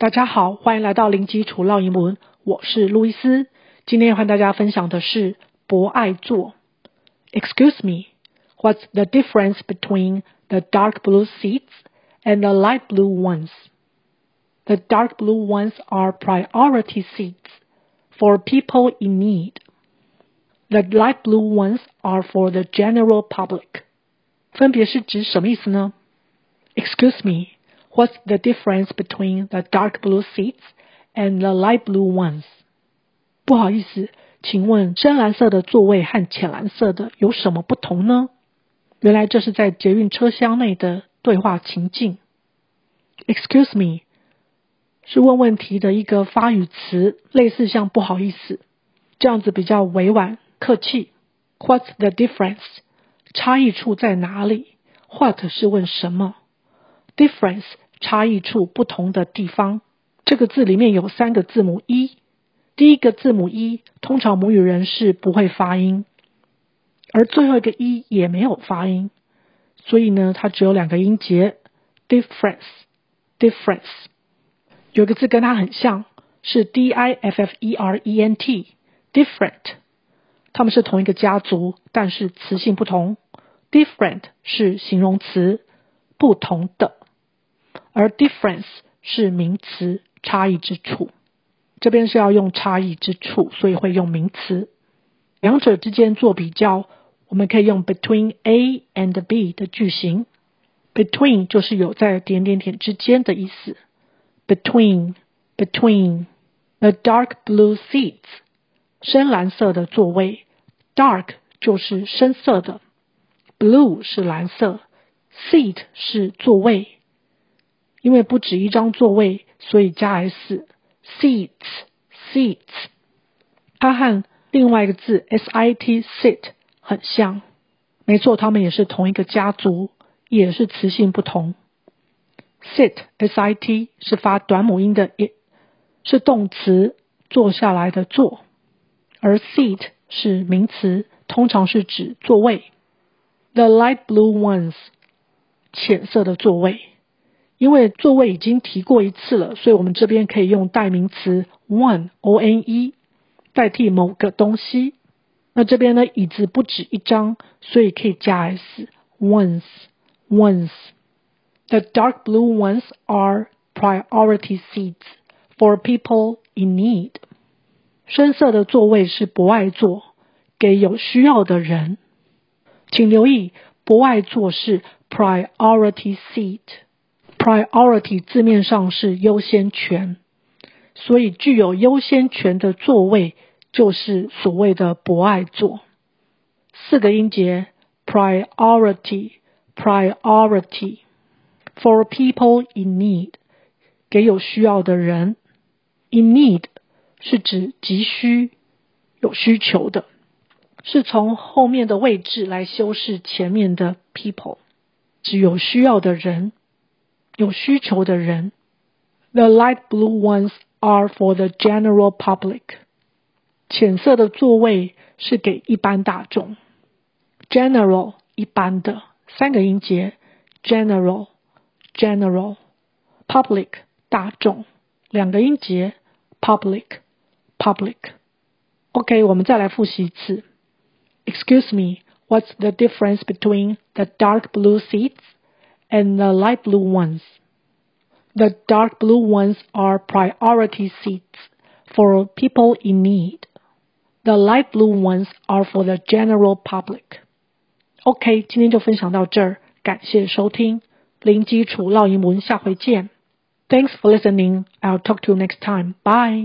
大家好，欢迎来到零基础绕英文，我是路易斯。今天要和大家分享的是博爱座。Excuse me, what's the difference between the dark blue seats and the light blue ones? The dark blue ones are priority seats for people in need. The light blue ones are for the general public. 分别是指什么意思呢？Excuse me. What's the difference between the dark blue seats and the light blue ones? 不好意思，请问深蓝色的座位和浅蓝色的有什么不同呢？原来这是在捷运车厢内的对话情境。Excuse me，是问问题的一个发语词，类似像不好意思这样子比较委婉客气。What's the difference？差异处在哪里？What 是问什么？Difference。差异处不同的地方，这个字里面有三个字母 e，第一个字母 e 通常母语人士不会发音，而最后一个 e 也没有发音，所以呢，它只有两个音节，difference，difference。有个字跟它很像，是 d i f f e r e n t，different，它们是同一个家族，但是词性不同，different 是形容词，不同的。而 difference 是名词，差异之处。这边是要用差异之处，所以会用名词。两者之间做比较，我们可以用 between A and B 的句型。between 就是有在点点点之间的意思。between between the dark blue seats 深蓝色的座位，dark 就是深色的，blue 是蓝色，seat 是座位。因为不止一张座位，所以加 s seats seats。它和另外一个字 sit sit 很像，没错，它们也是同一个家族，也是词性不同。sit sit 是发短母音的 i，是动词，坐下来的坐，而 seat 是名词，通常是指座位。The light blue ones，浅色的座位。因为座位已经提过一次了，所以我们这边可以用代名词 one o n e 代替某个东西。那这边呢，椅子不止一张，所以可以加 s ones ones。The dark blue ones are priority seats for people in need。深色的座位是博爱座，给有需要的人。请留意，博爱座是 priority seat。Priority 字面上是优先权，所以具有优先权的座位就是所谓的博爱座。四个音节，priority priority for people in need，给有需要的人。In need 是指急需、有需求的，是从后面的位置来修饰前面的 people，指有需要的人。有需求的人，The light blue ones are for the general public。浅色的座位是给一般大众。General 一般的三个音节，General General Public 大众两个音节，Public Public。OK，我们再来复习一次。Excuse me, what's the difference between the dark blue seats and the light blue ones. The dark blue ones are priority seats for people in need. The light blue ones are for the general public. OK，今天就分享到这儿，感谢收听，零基础绕英文，下回见。Thanks for listening. I'll talk to you next time. Bye.